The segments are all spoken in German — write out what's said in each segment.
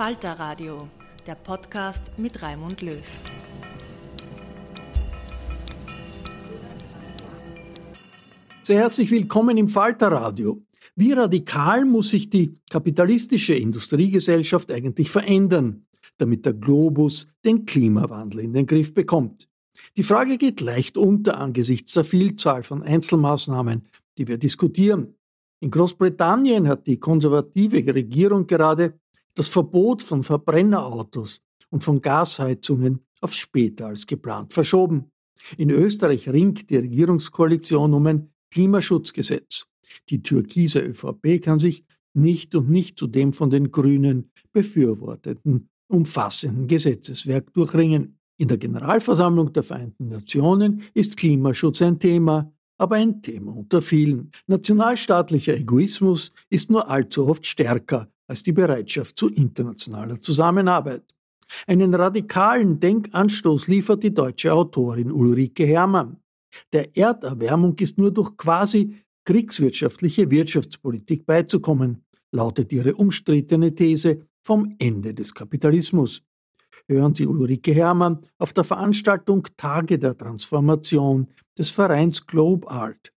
Falter Radio, der Podcast mit Raimund Löw. Sehr herzlich willkommen im Falter Radio. Wie radikal muss sich die kapitalistische Industriegesellschaft eigentlich verändern, damit der Globus den Klimawandel in den Griff bekommt? Die Frage geht leicht unter angesichts der Vielzahl von Einzelmaßnahmen, die wir diskutieren. In Großbritannien hat die konservative Regierung gerade das Verbot von Verbrennerautos und von Gasheizungen auf später als geplant verschoben. In Österreich ringt die Regierungskoalition um ein Klimaschutzgesetz. Die türkise ÖVP kann sich nicht und nicht zu dem von den Grünen befürworteten umfassenden Gesetzeswerk durchringen. In der Generalversammlung der Vereinten Nationen ist Klimaschutz ein Thema, aber ein Thema unter vielen. Nationalstaatlicher Egoismus ist nur allzu oft stärker als die Bereitschaft zu internationaler Zusammenarbeit. Einen radikalen Denkanstoß liefert die deutsche Autorin Ulrike Herrmann. Der Erderwärmung ist nur durch quasi kriegswirtschaftliche Wirtschaftspolitik beizukommen, lautet ihre umstrittene These vom Ende des Kapitalismus. Hören Sie Ulrike Herrmann auf der Veranstaltung Tage der Transformation des Vereins Globe Art.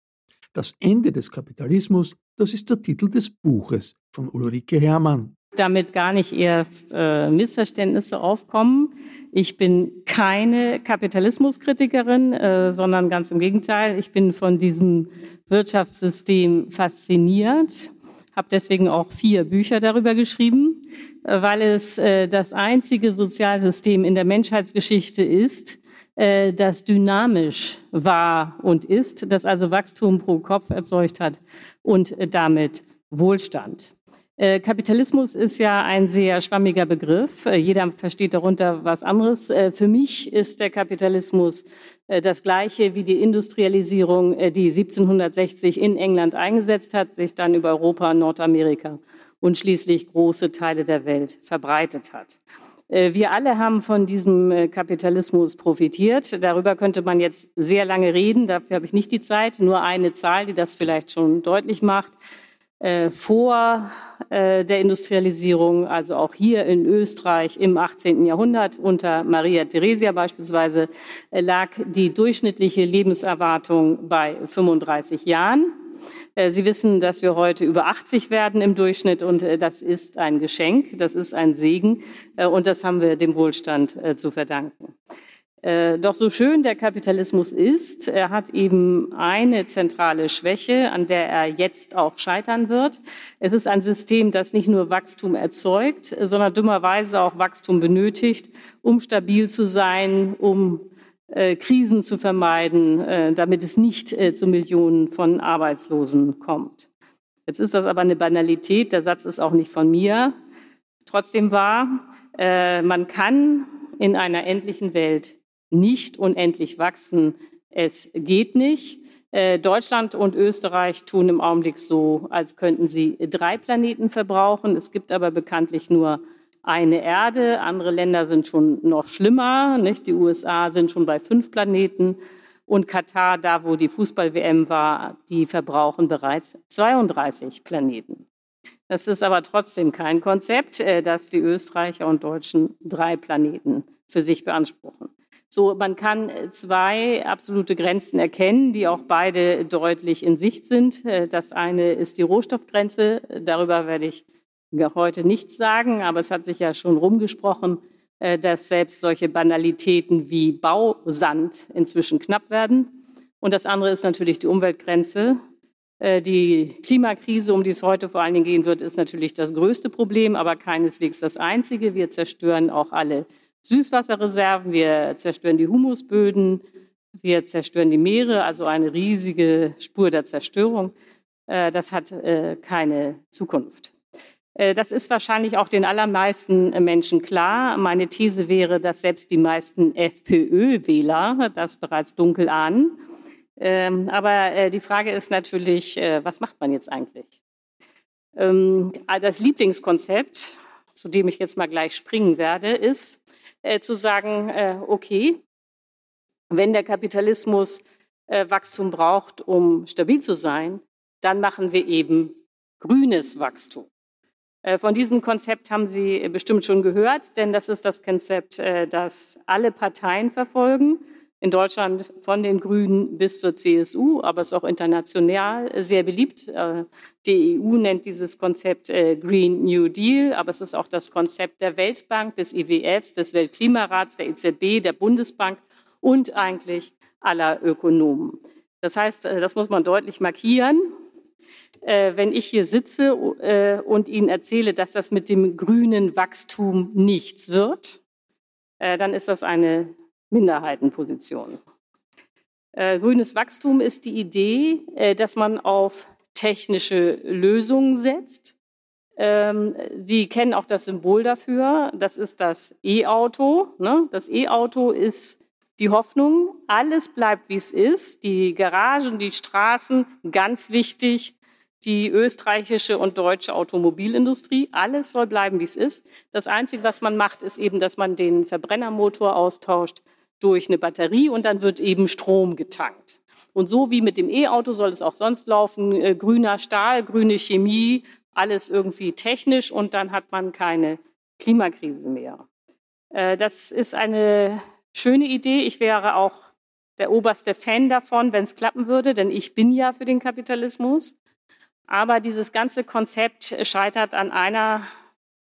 Das Ende des Kapitalismus, das ist der Titel des Buches von Ulrike Herrmann. Damit gar nicht erst äh, Missverständnisse aufkommen. Ich bin keine Kapitalismuskritikerin, äh, sondern ganz im Gegenteil. Ich bin von diesem Wirtschaftssystem fasziniert, habe deswegen auch vier Bücher darüber geschrieben, äh, weil es äh, das einzige Sozialsystem in der Menschheitsgeschichte ist, äh, das dynamisch war und ist, das also Wachstum pro Kopf erzeugt hat und damit Wohlstand. Äh, Kapitalismus ist ja ein sehr schwammiger Begriff. Äh, jeder versteht darunter was anderes. Für mich ist der Kapitalismus das gleiche wie die Industrialisierung, die 1760 in England eingesetzt hat, sich dann über Europa, Nordamerika und schließlich große Teile der Welt verbreitet hat. Äh, wir alle haben von diesem äh, Kapitalismus profitiert. Darüber könnte man jetzt sehr lange reden. Dafür habe ich nicht die Zeit. Nur eine Zahl, die das vielleicht schon deutlich macht. Äh, vor der Industrialisierung, also auch hier in Österreich im 18. Jahrhundert unter Maria Theresia beispielsweise, lag die durchschnittliche Lebenserwartung bei 35 Jahren. Äh, Sie wissen, dass wir heute über 80 werden im Durchschnitt und äh, das ist ein Geschenk, das ist ein Segen äh, und das haben wir dem Wohlstand zu verdanken. Äh, doch so schön der Kapitalismus ist, er hat eben eine zentrale Schwäche, an der er jetzt auch scheitern wird. Es ist ein System, das nicht nur Wachstum erzeugt, sondern dummerweise auch Wachstum benötigt, um stabil zu sein, um äh, Krisen zu vermeiden, äh, damit es nicht äh, zu Millionen von Arbeitslosen kommt. Jetzt ist das aber eine Banalität, der Satz ist auch nicht von mir. Trotzdem wahr, äh, man kann in einer endlichen Welt nicht unendlich wachsen. Es geht nicht. Äh, Deutschland und Österreich tun im Augenblick so, als könnten sie drei Planeten verbrauchen. Es gibt aber bekanntlich nur eine Erde. Andere Länder sind schon noch schlimmer. Nicht? Die USA sind schon bei fünf Planeten. Und Katar, da wo die Fußball-WM war, die verbrauchen bereits 32 Planeten. Das ist aber trotzdem kein Konzept, äh, dass die Österreicher und Deutschen drei Planeten für sich beanspruchen. So, man kann äh, zwei absolute Grenzen erkennen, die auch beide deutlich in Sicht sind. Äh, das eine ist die Rohstoffgrenze. Darüber werde ich heute nichts sagen, aber es hat sich ja schon rumgesprochen, äh, dass selbst solche Banalitäten wie Bausand inzwischen knapp werden. Und das andere ist natürlich die Umweltgrenze. Die Klimakrise, um die es heute vor allen Dingen gehen wird, ist natürlich das größte Problem, aber keineswegs das einzige. Wir zerstören auch alle Süßwasserreserven, wir zerstören die Humusböden, wir zerstören die Meere, also eine riesige Spur der Zerstörung. Äh, das hat äh, keine Zukunft. Äh, das ist wahrscheinlich auch den allermeisten Menschen klar. Meine These wäre, dass selbst die meisten FPÖ-Wähler das bereits dunkel ahnen. Ähm, aber die Frage ist natürlich, was macht man jetzt eigentlich? Ähm, das Lieblingskonzept, zu dem ich jetzt mal gleich springen werde, ist, äh, zu sagen, äh, okay, wenn der Kapitalismus äh, Wachstum braucht, um stabil zu sein, dann machen wir eben grünes Wachstum. Äh, von diesem Konzept haben Sie bestimmt schon gehört, denn das ist das Konzept, äh, das alle Parteien verfolgen in Deutschland von den Grünen bis zur CSU, aber es ist auch international sehr beliebt. Äh, die EU nennt dieses Konzept äh, Green New Deal, aber es ist auch das Konzept der Weltbank, des IWFs, des Weltklimarats, der EZB, der Bundesbank und eigentlich aller Ökonomen. Das heißt, äh, das muss man deutlich markieren. Wenn ich hier sitze und Ihnen erzähle, dass das mit dem grünen Wachstum nichts wird, dann ist das eine Minderheitenposition. Äh, grünes Wachstum ist die Idee, äh, dass man auf technische Lösungen setzt. Ähm, Sie kennen auch das Symbol dafür. Das ist das E-Auto. Ne? Das E-Auto ist die Hoffnung, alles bleibt, wie es ist. Die Garagen, die Straßen, ganz wichtig. Die österreichische und deutsche Automobilindustrie, alles soll bleiben, wie es ist. Das Einzige, was man macht, ist eben, dass man den Verbrennermotor austauscht durch eine Batterie und dann wird eben Strom getankt. Und so wie mit dem E-Auto soll es auch sonst laufen. Äh, grüner Stahl, grüne Chemie, alles irgendwie technisch und dann hat man keine Klimakrise mehr. Äh, das ist eine schöne Idee. Ich wäre auch der oberste Fan davon, wenn es klappen würde, denn ich bin ja für den Kapitalismus. Aber dieses ganze Konzept scheitert an einer,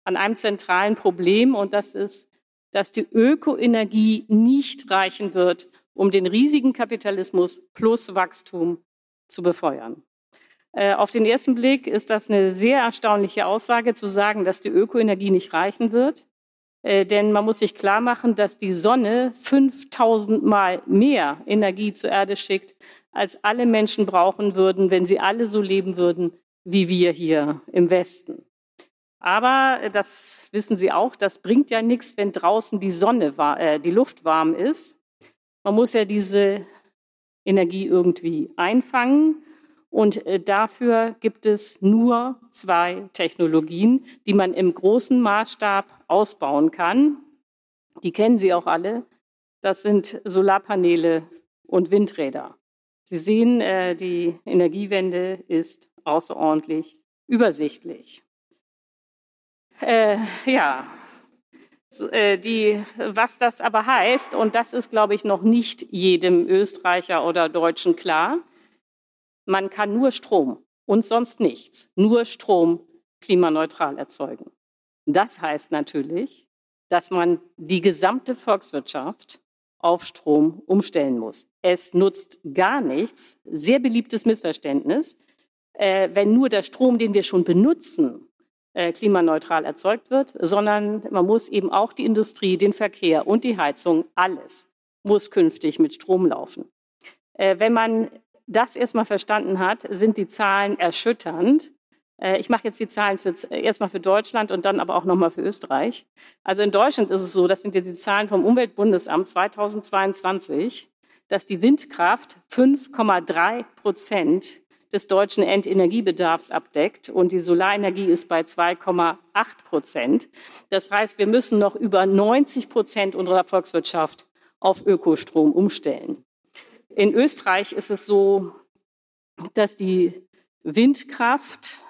an einem zentralen Problem und das ist dass die Ökoenergie nicht reichen wird, um den riesigen Kapitalismus plus Wachstum zu befeuern. Äh, auf den ersten Blick ist das eine sehr erstaunliche Aussage, zu sagen, dass die Ökoenergie nicht reichen wird. Äh, denn man muss sich klar machen, dass die Sonne 5000 Mal mehr Energie zur Erde schickt, als alle Menschen brauchen würden, wenn sie alle so leben würden wie wir hier im Westen. Aber äh, das wissen Sie auch, das bringt ja nichts, wenn draußen die Sonne, äh, die Luft warm ist. Man muss ja diese Energie irgendwie einfangen. Und äh, dafür gibt es nur zwei Technologien, die man im großen Maßstab ausbauen kann. Die kennen Sie auch alle. Das sind Solarpaneele und Windräder. Sie sehen, die Energiewende ist außerordentlich übersichtlich. Äh, ja, äh, die, was das aber heißt, und das ist, glaube ich, noch nicht jedem Österreicher oder Deutschen klar, man kann nur Strom und sonst nichts, nur Strom klimaneutral erzeugen. Das heißt natürlich, dass man die gesamte Volkswirtschaft auf Strom umstellen muss. Es nutzt gar nichts, sehr beliebtes Missverständnis, äh, wenn nur der Strom, den wir schon benutzen, klimaneutral erzeugt wird, sondern man muss eben auch die Industrie, den Verkehr und die Heizung, alles muss künftig mit Strom laufen. Äh, wenn man das erstmal verstanden hat, sind die Zahlen erschütternd. Äh, ich mache jetzt die Zahlen für, erstmal für Deutschland und dann aber auch nochmal für Österreich. Also in Deutschland ist es so, das sind jetzt die Zahlen vom Umweltbundesamt 2022, dass die Windkraft 5,3 Prozent des deutschen Endenergiebedarfs abdeckt und die Solarenergie ist bei 2,8 Prozent. Das heißt, wir müssen noch über 90 Prozent unserer Volkswirtschaft auf Ökostrom umstellen. In Österreich ist es so, dass die Windkraft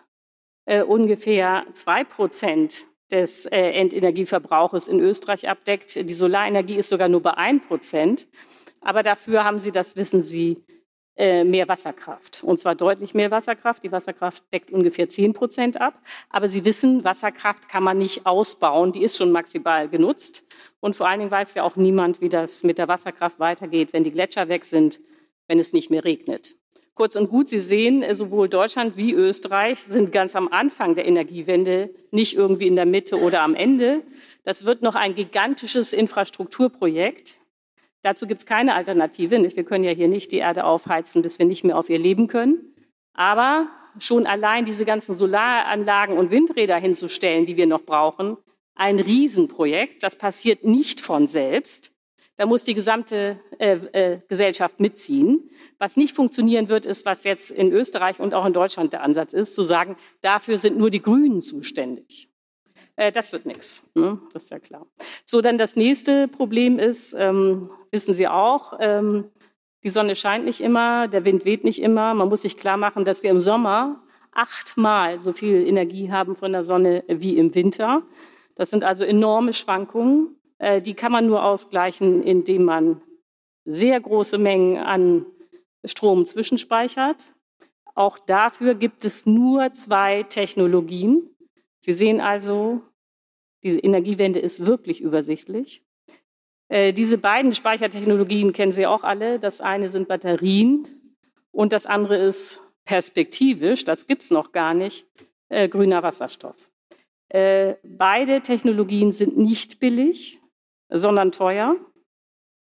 äh, ungefähr zwei Prozent des äh, Endenergieverbrauches in Österreich abdeckt. Die Solarenergie ist sogar nur bei ein Prozent. Aber dafür haben sie, das wissen Sie, mehr Wasserkraft. Und zwar deutlich mehr Wasserkraft. Die Wasserkraft deckt ungefähr 10 Prozent ab. Aber Sie wissen, Wasserkraft kann man nicht ausbauen. Die ist schon maximal genutzt. Und vor allen Dingen weiß ja auch niemand, wie das mit der Wasserkraft weitergeht, wenn die Gletscher weg sind, wenn es nicht mehr regnet. Kurz und gut, Sie sehen, äh, sowohl Deutschland wie Österreich sind ganz am Anfang der Energiewende, nicht irgendwie in der Mitte oder am Ende. Das wird noch ein gigantisches Infrastrukturprojekt. Dazu gibt es keine Alternative. Nicht? Wir können ja hier nicht die Erde aufheizen, bis wir nicht mehr auf ihr leben können. Aber schon allein diese ganzen Solaranlagen und Windräder hinzustellen, die wir noch brauchen, ein Riesenprojekt. Das passiert nicht von selbst. Da muss die gesamte äh, äh, Gesellschaft mitziehen. Was nicht funktionieren wird, ist, was jetzt in Österreich und auch in Deutschland der Ansatz ist, zu sagen, dafür sind nur die Grünen zuständig. Äh, das wird nichts, ne? das ist ja klar. So, dann das nächste Problem ist, ähm, wissen Sie auch, ähm, die Sonne scheint nicht immer, der Wind weht nicht immer. Man muss sich klar machen, dass wir im Sommer achtmal so viel Energie haben von der Sonne wie im Winter. Das sind also enorme Schwankungen. Äh, die kann man nur ausgleichen, indem man sehr große Mengen an Strom zwischenspeichert. Auch dafür gibt es nur zwei Technologien. Sie sehen also, diese Energiewende ist wirklich übersichtlich. Äh, diese beiden Speichertechnologien kennen Sie auch alle. Das eine sind Batterien und das andere ist perspektivisch, das gibt es noch gar nicht, äh, grüner Wasserstoff. Äh, beide Technologien sind nicht billig, sondern teuer.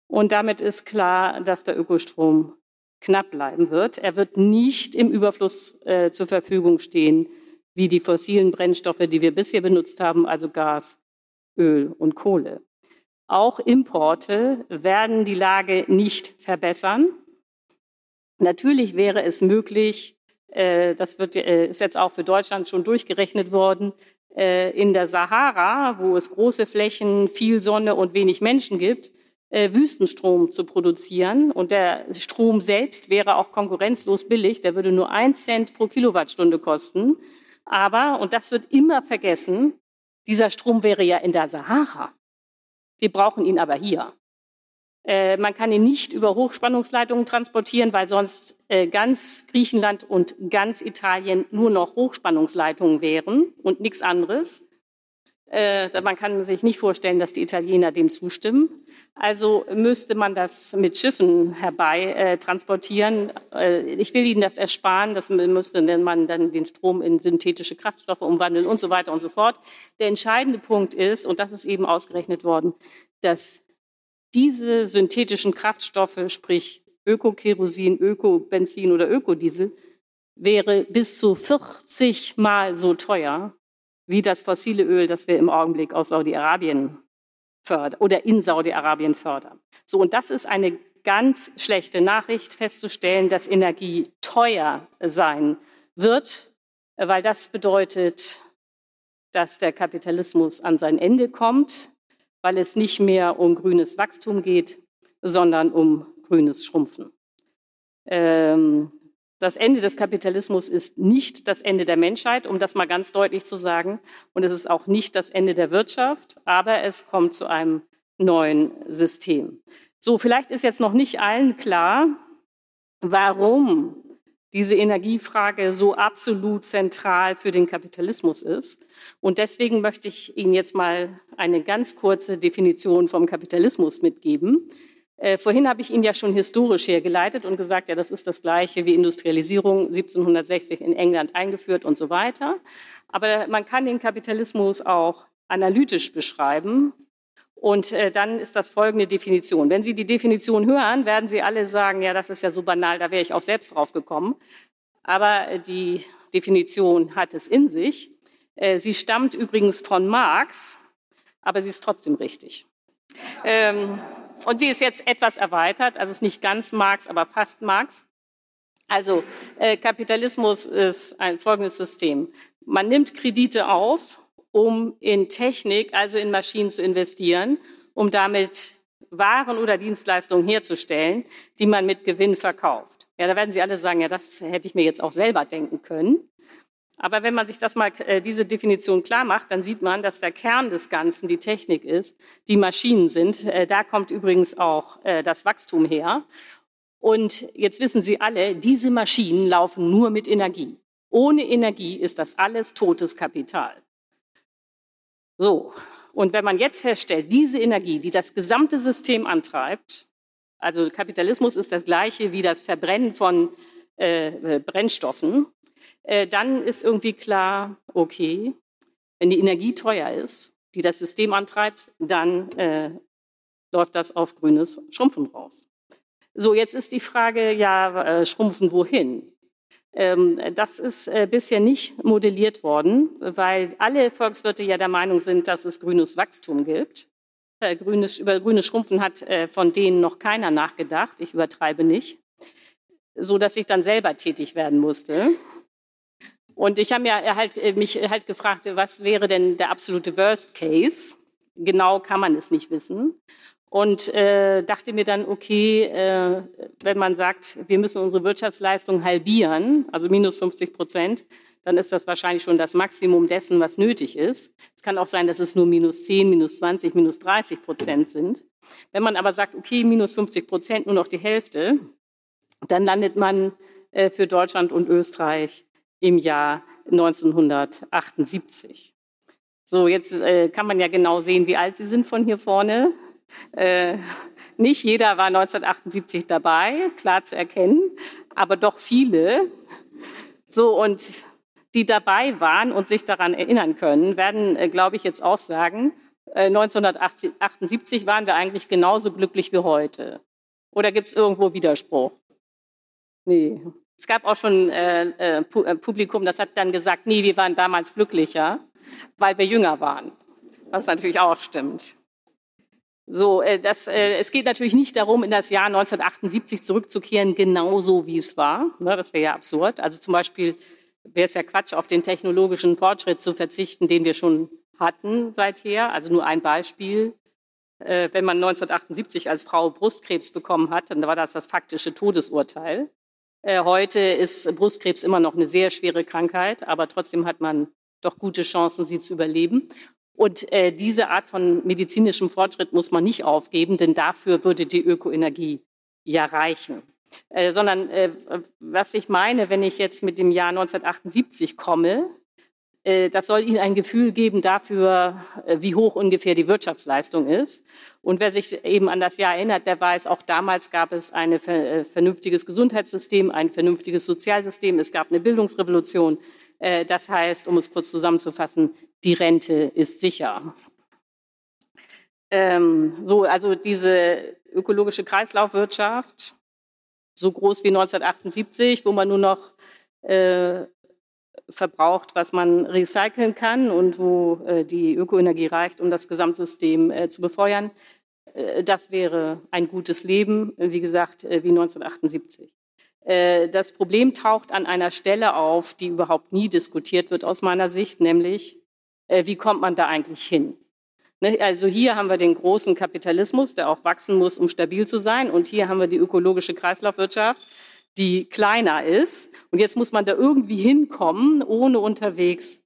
Und damit ist klar, dass der Ökostrom knapp bleiben wird. Er wird nicht im Überfluss zur Verfügung stehen wie die fossilen Brennstoffe, die wir bisher benutzt haben, also Gas, Öl und Kohle. Auch Importe werden die Lage nicht verbessern. Natürlich wäre es möglich, äh, das wird, äh, ist jetzt auch für Deutschland schon durchgerechnet worden, äh, in der Sahara, wo es große Flächen, viel Sonne und wenig Menschen gibt, Wüstenstrom zu produzieren. Und der Strom selbst wäre auch konkurrenzlos billig. Der würde nur ein Cent pro Kilowattstunde kosten. Aber, und das wird immer vergessen, dieser Strom wäre ja in der Sahara. Wir brauchen ihn aber hier. Äh, man kann ihn nicht über Hochspannungsleitungen transportieren, weil sonst äh, ganz Griechenland und ganz Italien nur noch Hochspannungsleitungen wären und nichts anderes. Äh, man kann sich nicht vorstellen, dass die Italiener dem zustimmen. Also müsste man das mit Schiffen herbei äh, transportieren. Äh, ich will Ihnen das ersparen. Das müsste man dann den Strom in synthetische Kraftstoffe umwandeln und so weiter und so fort. Der entscheidende Punkt ist, und das ist eben ausgerechnet worden, dass diese synthetischen Kraftstoffe, sprich Ökokerosin, Ökobenzin oder Ökodiesel, wäre bis zu 40 Mal so teuer wie das fossile Öl, das wir im Augenblick aus Saudi-Arabien fördern oder in Saudi-Arabien fördern. So, und das ist eine ganz schlechte Nachricht, festzustellen, dass Energie teuer sein wird, weil das bedeutet, dass der Kapitalismus an sein Ende kommt, weil es nicht mehr um grünes Wachstum geht, sondern um grünes Schrumpfen. Ähm, das Ende des Kapitalismus ist nicht das Ende der Menschheit, um das mal ganz deutlich zu sagen. Und es ist auch nicht das Ende der Wirtschaft, aber es kommt zu einem neuen System. So, vielleicht ist jetzt noch nicht allen klar, warum diese Energiefrage so absolut zentral für den Kapitalismus ist. Und deswegen möchte ich Ihnen jetzt mal eine ganz kurze Definition vom Kapitalismus mitgeben. Äh, vorhin habe ich Ihnen ja schon historisch hergeleitet und gesagt, ja, das ist das Gleiche wie Industrialisierung 1760 in England eingeführt und so weiter. Aber man kann den Kapitalismus auch analytisch beschreiben. Und äh, dann ist das folgende Definition. Wenn Sie die Definition hören, werden Sie alle sagen, ja, das ist ja so banal, da wäre ich auch selbst drauf gekommen. Aber die Definition hat es in sich. Äh, sie stammt übrigens von Marx, aber sie ist trotzdem richtig. Ähm, und sie ist jetzt etwas erweitert, also ist nicht ganz Marx, aber fast Marx. Also äh, Kapitalismus ist ein folgendes System. Man nimmt Kredite auf, um in Technik, also in Maschinen zu investieren, um damit Waren oder Dienstleistungen herzustellen, die man mit Gewinn verkauft. Ja, da werden Sie alle sagen, ja, das hätte ich mir jetzt auch selber denken können. Aber wenn man sich das mal, äh, diese Definition klar macht, dann sieht man, dass der Kern des Ganzen die Technik ist, die Maschinen sind. Äh, da kommt übrigens auch äh, das Wachstum her. Und jetzt wissen Sie alle, diese Maschinen laufen nur mit Energie. Ohne Energie ist das alles totes Kapital. So, und wenn man jetzt feststellt, diese Energie, die das gesamte System antreibt, also Kapitalismus ist das gleiche wie das Verbrennen von äh, Brennstoffen, äh, dann ist irgendwie klar, okay, wenn die Energie teuer ist, die das System antreibt, dann äh, läuft das auf grünes Schrumpfen raus. So, jetzt ist die Frage, ja, äh, schrumpfen wohin? Ähm, das ist äh, bisher nicht modelliert worden, weil alle Volkswirte ja der Meinung sind, dass es grünes Wachstum gibt. Äh, grünes, über grünes Schrumpfen hat äh, von denen noch keiner nachgedacht. Ich übertreibe nicht. So dass ich dann selber tätig werden musste. Und ich habe ja halt, äh, mich halt gefragt, was wäre denn der absolute Worst Case? Genau kann man es nicht wissen. Und äh, dachte mir dann, okay, äh, wenn man sagt, wir müssen unsere Wirtschaftsleistung halbieren, also minus 50 Prozent, dann ist das wahrscheinlich schon das Maximum dessen, was nötig ist. Es kann auch sein, dass es nur minus 10, minus 20, minus 30 Prozent sind. Wenn man aber sagt, okay, minus 50 Prozent, nur noch die Hälfte, dann landet man äh, für Deutschland und Österreich im Jahr 1978. So, jetzt äh, kann man ja genau sehen, wie alt Sie sind von hier vorne. Äh, nicht jeder war 1978 dabei, klar zu erkennen, aber doch viele. So, und die dabei waren und sich daran erinnern können, werden, äh, glaube ich, jetzt auch sagen, 1978 äh, waren wir eigentlich genauso glücklich wie heute. Oder gibt es irgendwo Widerspruch? Nee, es gab auch schon äh, äh, äh, Publikum, das hat dann gesagt, nee, wir waren damals glücklicher, weil wir jünger waren. Was natürlich auch stimmt. So, äh, das, äh, es geht natürlich nicht darum, in das Jahr 1978 zurückzukehren, genauso wie es war. Ne, das wäre ja absurd. Also zum Beispiel wäre es ja Quatsch, auf den technologischen Fortschritt zu verzichten, den wir schon hatten seither. Also nur ein Beispiel. Äh, wenn man 1978 als Frau Brustkrebs bekommen hat, dann war das das faktische Todesurteil. Äh, heute ist Brustkrebs immer noch eine sehr schwere Krankheit, aber trotzdem hat man doch gute Chancen, sie zu überleben. Und äh, diese Art von medizinischem Fortschritt muss man nicht aufgeben, denn dafür würde die Ökoenergie ja reichen. Äh, sondern was ich meine, wenn ich jetzt mit dem Jahr 1978 komme, das soll Ihnen ein Gefühl geben dafür, äh, wie hoch ungefähr die Wirtschaftsleistung ist. Und wer sich eben an das Jahr erinnert, der weiß, auch damals gab es ein äh, vernünftiges Gesundheitssystem, ein vernünftiges Sozialsystem, es gab eine Bildungsrevolution. Das heißt, um es kurz zusammenzufassen, die Rente ist sicher. Ähm, so, also diese ökologische Kreislaufwirtschaft, so groß wie 1978, wo man nur noch äh, verbraucht, was man recyceln kann und wo äh, die Ökoenergie reicht, um das Gesamtsystem äh, zu befeuern. Äh, das wäre ein gutes Leben, wie gesagt, wie 1978. Äh, das Problem taucht an einer Stelle auf, die überhaupt nie diskutiert wird aus meiner Sicht, nämlich wie kommt man da eigentlich hin? Ne, also hier haben wir den großen Kapitalismus, der auch wachsen muss, um stabil zu sein. Und hier haben wir die ökologische Kreislaufwirtschaft, die kleiner ist. Und jetzt muss man da irgendwie hinkommen, ohne unterwegs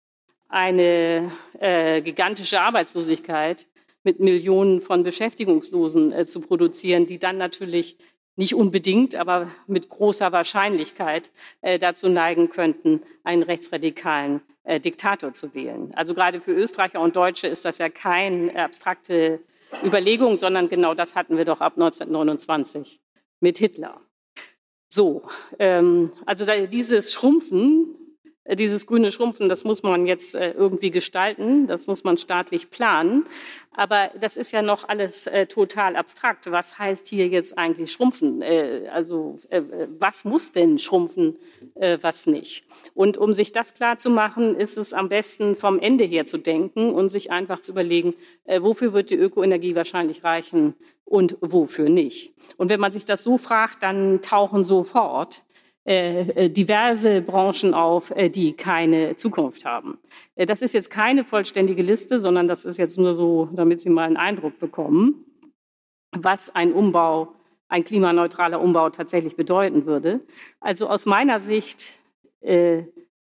eine äh, gigantische Arbeitslosigkeit mit Millionen von Beschäftigungslosen äh, zu produzieren, die dann natürlich nicht unbedingt, aber mit großer Wahrscheinlichkeit äh, dazu neigen könnten, einen rechtsradikalen äh, Diktator zu wählen. Also gerade für Österreicher und Deutsche ist das ja keine abstrakte Überlegung, sondern genau das hatten wir doch ab 1929 mit Hitler. So, ähm, also dieses Schrumpfen dieses grüne Schrumpfen, das muss man jetzt äh, irgendwie gestalten, das muss man staatlich planen. Aber das ist ja noch alles äh, total abstrakt. Was heißt hier jetzt eigentlich schrumpfen? Äh, also äh, was muss denn schrumpfen, äh, was nicht? Und um sich das klar zu machen, ist es am besten vom Ende her zu denken und sich einfach zu überlegen, wofür wird die Ökoenergie wahrscheinlich reichen und wofür nicht. Und wenn man sich das so fragt, dann tauchen sofort äh, äh, diverse Branchen auf, äh, die keine Zukunft haben. Das ist jetzt keine vollständige Liste, sondern das ist jetzt nur so, damit Sie mal einen Eindruck bekommen, was ein Umbau, ein klimaneutraler Umbau tatsächlich bedeuten würde. Also aus meiner Sicht äh,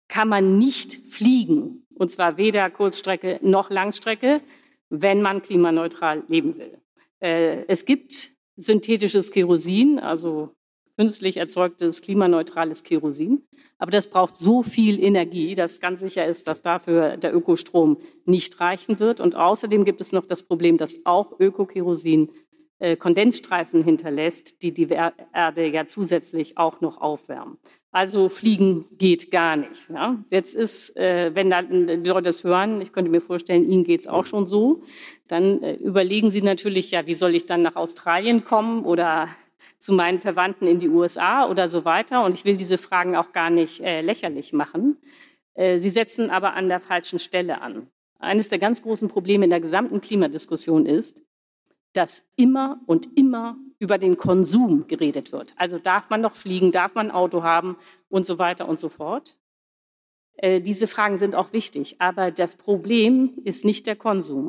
kann man nicht fliegen, und zwar weder Kurzstrecke noch Langstrecke, wenn man klimaneutral leben will. Äh, es gibt synthetisches Kerosin, also künstlich erzeugtes klimaneutrales Kerosin. Aber das braucht so viel Energie, dass ganz sicher ist, dass dafür der Ökostrom nicht reichen wird. Und außerdem gibt es noch das Problem, dass auch Ökokerosin äh, Kondensstreifen hinterlässt, die die Erde ja zusätzlich auch noch aufwärmen. Also fliegen geht gar nicht. Ja? Jetzt ist, äh, wenn dann die Leute das hören, ich könnte mir vorstellen, Ihnen geht es auch schon so, dann äh, überlegen Sie natürlich, ja, wie soll ich dann nach Australien kommen oder zu meinen Verwandten in die USA oder so weiter. Und ich will diese Fragen auch gar nicht äh, lächerlich machen. Äh, sie setzen aber an der falschen Stelle an. Eines der ganz großen Probleme in der gesamten Klimadiskussion ist, dass immer und immer über den Konsum geredet wird. Also darf man noch fliegen, darf man ein Auto haben und so weiter und so fort. Äh, diese Fragen sind auch wichtig, aber das Problem ist nicht der Konsum.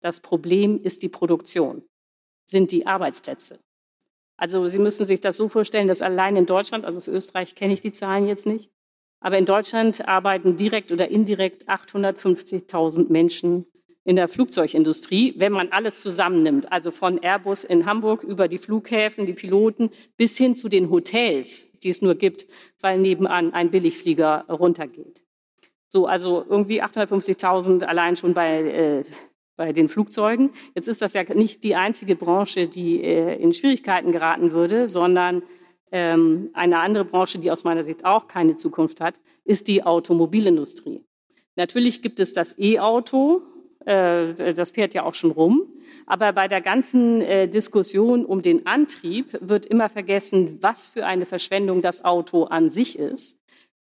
Das Problem ist die Produktion, sind die Arbeitsplätze. Also Sie müssen sich das so vorstellen, dass allein in Deutschland, also für Österreich kenne ich die Zahlen jetzt nicht, aber in Deutschland arbeiten direkt oder indirekt 850.000 Menschen in der Flugzeugindustrie, wenn man alles zusammennimmt, also von Airbus in Hamburg über die Flughäfen, die Piloten bis hin zu den Hotels, die es nur gibt, weil nebenan ein Billigflieger runtergeht. So, also irgendwie 850.000 allein schon bei äh, bei den Flugzeugen. Jetzt ist das ja nicht die einzige Branche, die äh, in Schwierigkeiten geraten würde, sondern ähm, eine andere Branche, die aus meiner Sicht auch keine Zukunft hat, ist die Automobilindustrie. Natürlich gibt es das E-Auto, äh, das fährt ja auch schon rum. Aber bei der ganzen äh, Diskussion um den Antrieb wird immer vergessen, was für eine Verschwendung das Auto an sich ist.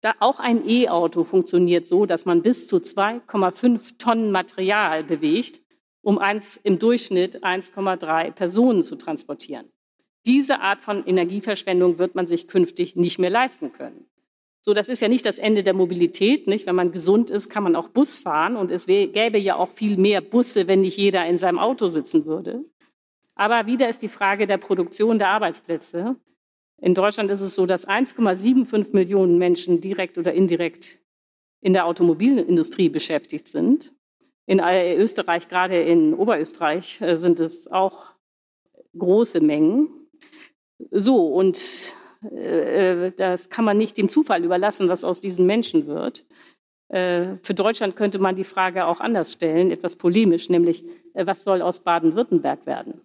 Da auch ein E-Auto funktioniert so, dass man bis zu 2,5 Tonnen Material bewegt um eins, im Durchschnitt 1,3 Personen zu transportieren. Diese Art von Energieverschwendung wird man sich künftig nicht mehr leisten können. So, das ist ja nicht das Ende der Mobilität. Nicht? Wenn man gesund ist, kann man auch Bus fahren. Und es gäbe ja auch viel mehr Busse, wenn nicht jeder in seinem Auto sitzen würde. Aber wieder ist die Frage der Produktion der Arbeitsplätze. In Deutschland ist es so, dass 1,75 Millionen Menschen direkt oder indirekt in der Automobilindustrie beschäftigt sind. In Österreich, gerade in Oberösterreich, äh, sind es auch große Mengen. So, und äh, das kann man nicht dem Zufall überlassen, was aus diesen Menschen wird. Äh, für Deutschland könnte man die Frage auch anders stellen, etwas polemisch, nämlich, äh, was soll aus Baden-Württemberg werden?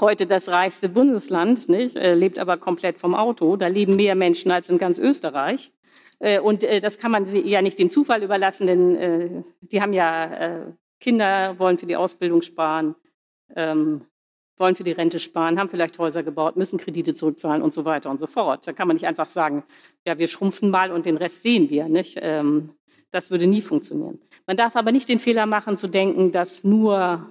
Heute das reichste Bundesland, nicht? Äh, lebt aber komplett vom Auto. Da leben mehr Menschen als in ganz Österreich. Äh, und äh, das kann man ja nicht dem Zufall überlassen, denn äh, die haben ja Kinder, wollen für die Ausbildung sparen, ähm, wollen für die Rente sparen, haben vielleicht Häuser gebaut, müssen Kredite zurückzahlen und so weiter und so fort. Da kann man nicht einfach sagen, ja, wir schrumpfen mal und den Rest sehen wir. Nicht? Ähm, das würde nie funktionieren. Man darf aber nicht den Fehler machen, zu denken, dass nur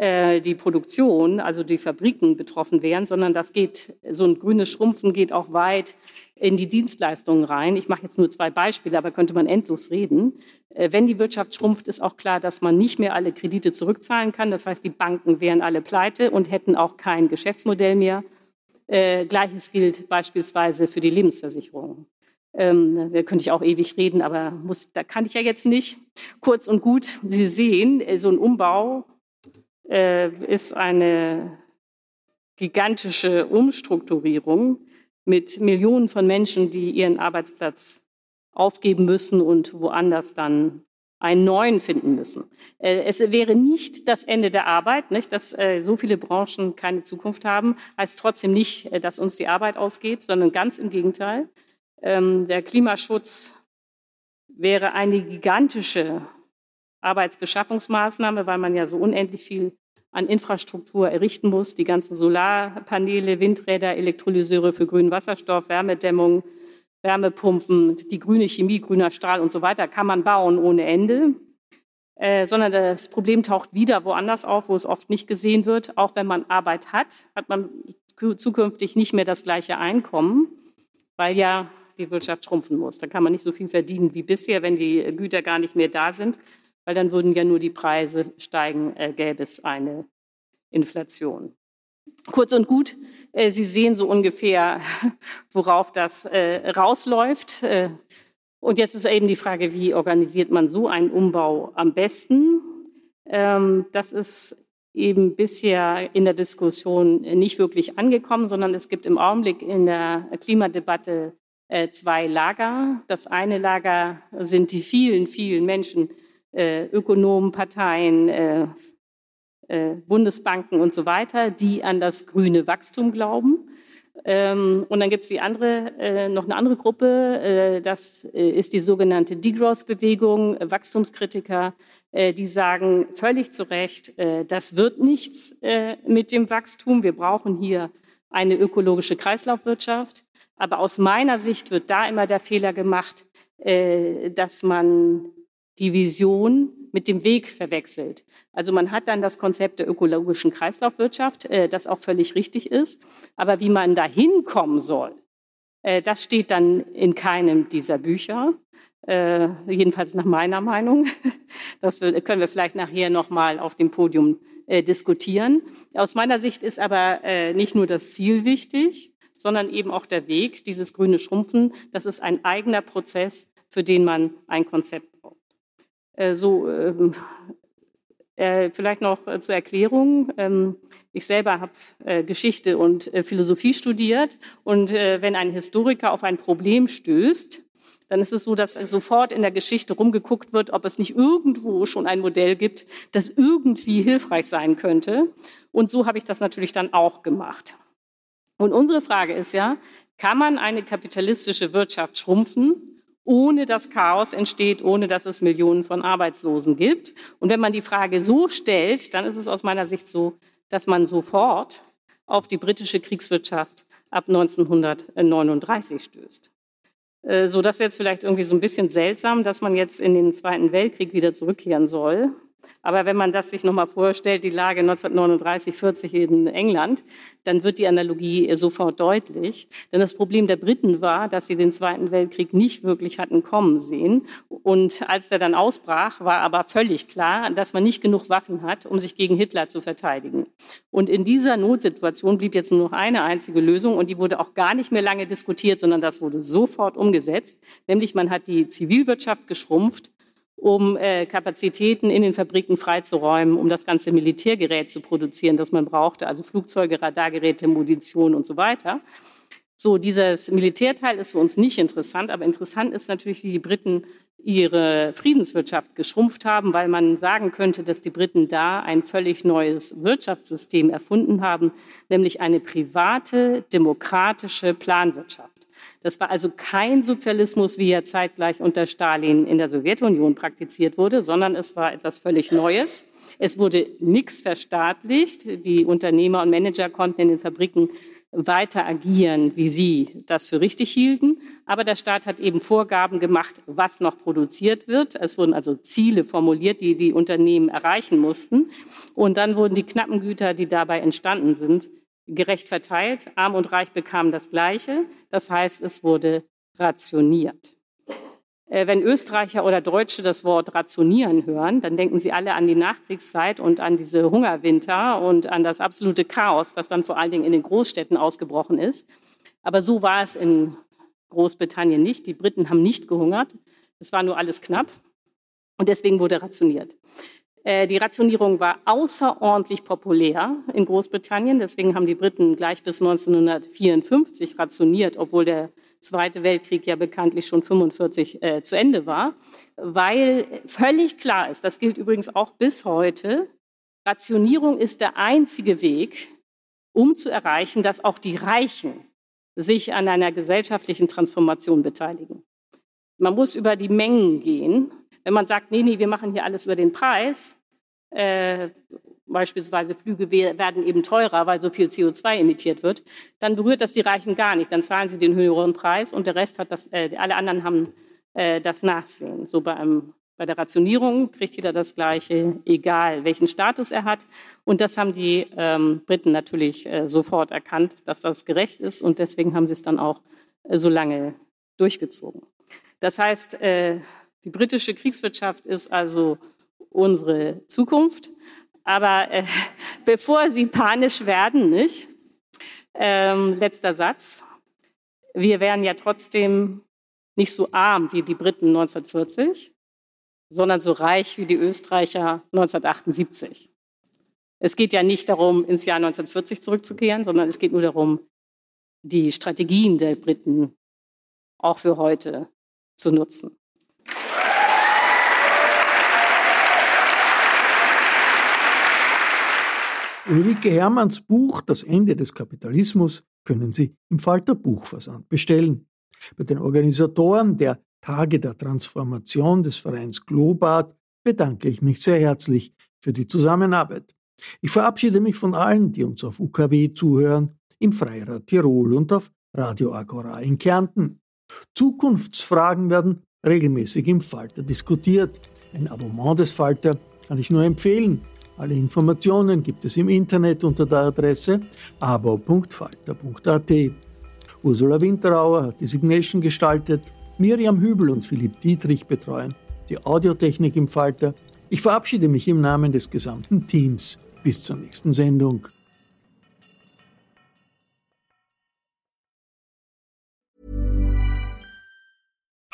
die Produktion, also die Fabriken betroffen wären, sondern das geht, so ein grünes Schrumpfen geht auch weit in die Dienstleistungen rein. Ich mache jetzt nur zwei Beispiele, aber könnte man endlos reden. Äh, wenn die Wirtschaft schrumpft, ist auch klar, dass man nicht mehr alle Kredite zurückzahlen kann. Das heißt, die Banken wären alle pleite und hätten auch kein Geschäftsmodell mehr. Äh, Gleiches gilt beispielsweise für die Lebensversicherung. Ähm, da könnte ich auch ewig reden, aber muss, da kann ich ja jetzt nicht. Kurz und gut, Sie sehen, so ein Umbau äh, ist eine gigantische Umstrukturierung mit Millionen von Menschen, die ihren Arbeitsplatz aufgeben müssen und woanders dann einen neuen finden müssen. Äh, es wäre nicht das Ende der Arbeit, nicht, dass äh, so viele Branchen keine Zukunft haben, heißt trotzdem nicht, äh, dass uns die Arbeit ausgeht, sondern ganz im Gegenteil. Ähm, der Klimaschutz wäre eine gigantische Arbeitsbeschaffungsmaßnahme, weil man ja so unendlich viel an Infrastruktur errichten muss. Die ganzen Solarpaneele, Windräder, Elektrolyseure für grünen Wasserstoff, Wärmedämmung, Wärmepumpen, die grüne Chemie, grüner Strahl und so weiter kann man bauen ohne Ende. Äh, sondern das Problem taucht wieder woanders auf, wo es oft nicht gesehen wird. Auch wenn man Arbeit hat, hat man zukünftig nicht mehr das gleiche Einkommen, weil ja die Wirtschaft schrumpfen muss. Da kann man nicht so viel verdienen wie bisher, wenn die Güter gar nicht mehr da sind weil dann würden ja nur die Preise steigen, äh, gäbe es eine Inflation. Kurz und gut, äh, Sie sehen so ungefähr, worauf das äh, rausläuft. Äh, und jetzt ist eben die Frage, wie organisiert man so einen Umbau am besten? Ähm, das ist eben bisher in der Diskussion nicht wirklich angekommen, sondern es gibt im Augenblick in der Klimadebatte äh, zwei Lager. Das eine Lager sind die vielen, vielen Menschen, äh, Ökonomen, Parteien, äh, äh, Bundesbanken und so weiter, die an das grüne Wachstum glauben. Ähm, und dann gibt es die äh, noch eine andere Gruppe, äh, das äh, ist die sogenannte Degrowth-Bewegung, Wachstumskritiker, die sagen völlig zu Recht, das wird nichts mit dem Wachstum. Wir brauchen hier eine ökologische Kreislaufwirtschaft. Aber aus meiner Sicht wird da immer der Fehler gemacht, dass man die Vision mit dem Weg verwechselt. Also man hat dann das Konzept der ökologischen Kreislaufwirtschaft, äh, das auch völlig richtig ist. Aber wie man dahin kommen soll, äh, das steht dann in keinem dieser Bücher. Äh, jedenfalls nach meiner Meinung. Das können wir vielleicht nachher nochmal auf dem Podium diskutieren. Aus meiner Sicht ist aber nicht nur das Ziel wichtig, sondern eben auch der Weg, dieses grüne Schrumpfen. Das ist ein eigener Prozess, für den man ein Konzept äh, so ähm, äh, vielleicht noch äh, zur Erklärung. Ähm, ich selber habe äh, Geschichte und äh, Philosophie studiert und äh, wenn ein Historiker auf ein Problem stößt, dann ist es so, dass sofort in der Geschichte rumgeguckt wird, ob es nicht irgendwo schon ein Modell gibt, das irgendwie hilfreich sein könnte. Und so habe ich das natürlich dann auch gemacht. Und unsere Frage ist ja, kann man eine kapitalistische Wirtschaft schrumpfen ohne dass Chaos entsteht, ohne dass es Millionen von Arbeitslosen gibt. Und wenn man die Frage so stellt, dann ist es aus meiner Sicht so, dass man sofort auf die britische Kriegswirtschaft ab 1939 stößt. Äh, so dass jetzt vielleicht irgendwie so ein bisschen seltsam, dass man jetzt in den Zweiten Weltkrieg wieder zurückkehren soll. Aber wenn man das sich nochmal vorstellt, die Lage 1939, 40 in England, dann wird die Analogie sofort deutlich. Denn das Problem der Briten war, dass sie den Zweiten Weltkrieg nicht wirklich hatten kommen sehen. Und als der dann ausbrach, war aber völlig klar, dass man nicht genug Waffen hat, um sich gegen Hitler zu verteidigen. Und in dieser Notsituation blieb jetzt nur noch eine einzige Lösung und die wurde auch gar nicht mehr lange diskutiert, sondern das wurde sofort umgesetzt. Nämlich man hat die Zivilwirtschaft geschrumpft um äh, Kapazitäten in den Fabriken freizuräumen, um das ganze Militärgerät zu produzieren, das man brauchte, also Flugzeuge, Radargeräte, Munition und so weiter. So, dieses Militärteil ist für uns nicht interessant, aber interessant ist natürlich, wie die Briten ihre Friedenswirtschaft geschrumpft haben, weil man sagen könnte, dass die Briten da ein völlig neues Wirtschaftssystem erfunden haben, nämlich eine private, demokratische Planwirtschaft. Das war also kein Sozialismus, wie er zeitgleich unter Stalin in der Sowjetunion praktiziert wurde, sondern es war etwas völlig Neues. Es wurde nichts verstaatlicht. Die Unternehmer und Manager konnten in den Fabriken weiter agieren, wie sie das für richtig hielten. Aber der Staat hat eben Vorgaben gemacht, was noch produziert wird. Es wurden also Ziele formuliert, die die Unternehmen erreichen mussten. Und dann wurden die knappen Güter, die dabei entstanden sind, gerecht verteilt. Arm und Reich bekamen das Gleiche. Das heißt, es wurde rationiert. Äh, wenn Österreicher oder Deutsche das Wort rationieren hören, dann denken sie alle an die Nachkriegszeit und an diese Hungerwinter und an das absolute Chaos, das dann vor allen Dingen in den Großstädten ausgebrochen ist. Aber so war es in Großbritannien nicht. Die Briten haben nicht gehungert. Es war nur alles knapp und deswegen wurde rationiert. Äh, die Rationierung war außerordentlich populär in Großbritannien. Deswegen haben die Briten gleich bis 1954 rationiert, obwohl der Zweite Weltkrieg ja bekanntlich schon 45 äh, zu Ende war, weil völlig klar ist, das gilt übrigens auch bis heute, Rationierung ist der einzige Weg, um zu erreichen, dass auch die Reichen sich an einer gesellschaftlichen Transformation beteiligen. Man muss über die Mengen gehen. Wenn man sagt, nee, nee, wir machen hier alles über den Preis, äh, beispielsweise Flüge werden eben teurer, weil so viel CO2 emittiert wird, dann berührt das die Reichen gar nicht. Dann zahlen sie den höheren Preis und der Rest hat das, äh, alle anderen haben äh, das Nachsehen. So bei, einem, bei der Rationierung kriegt jeder das Gleiche, egal welchen Status er hat. Und das haben die ähm, Briten natürlich äh, sofort erkannt, dass das gerecht ist und deswegen haben sie es dann auch äh, so lange durchgezogen. Das heißt, äh, die britische Kriegswirtschaft ist also unsere Zukunft. Aber äh, bevor Sie panisch werden, nicht? Ähm, letzter Satz. Wir wären ja trotzdem nicht so arm wie die Briten 1940, sondern so reich wie die Österreicher 1978. Es geht ja nicht darum, ins Jahr 1940 zurückzukehren, sondern es geht nur darum, die Strategien der Briten auch für heute zu nutzen. Ulrike Hermanns Buch Das Ende des Kapitalismus können Sie im Falter Buchversand bestellen. Bei den Organisatoren der Tage der Transformation des Vereins Globart bedanke ich mich sehr herzlich für die Zusammenarbeit. Ich verabschiede mich von allen, die uns auf UKW zuhören, im Freirad Tirol und auf Radio Agora in Kärnten. Zukunftsfragen werden regelmäßig im Falter diskutiert. Ein Abonnement des Falter kann ich nur empfehlen. Alle Informationen gibt es im Internet unter der Adresse abo.falter.at. Ursula Winterauer hat die Signation gestaltet, Miriam Hübel und Philipp Dietrich betreuen die Audiotechnik im Falter. Ich verabschiede mich im Namen des gesamten Teams. Bis zur nächsten Sendung.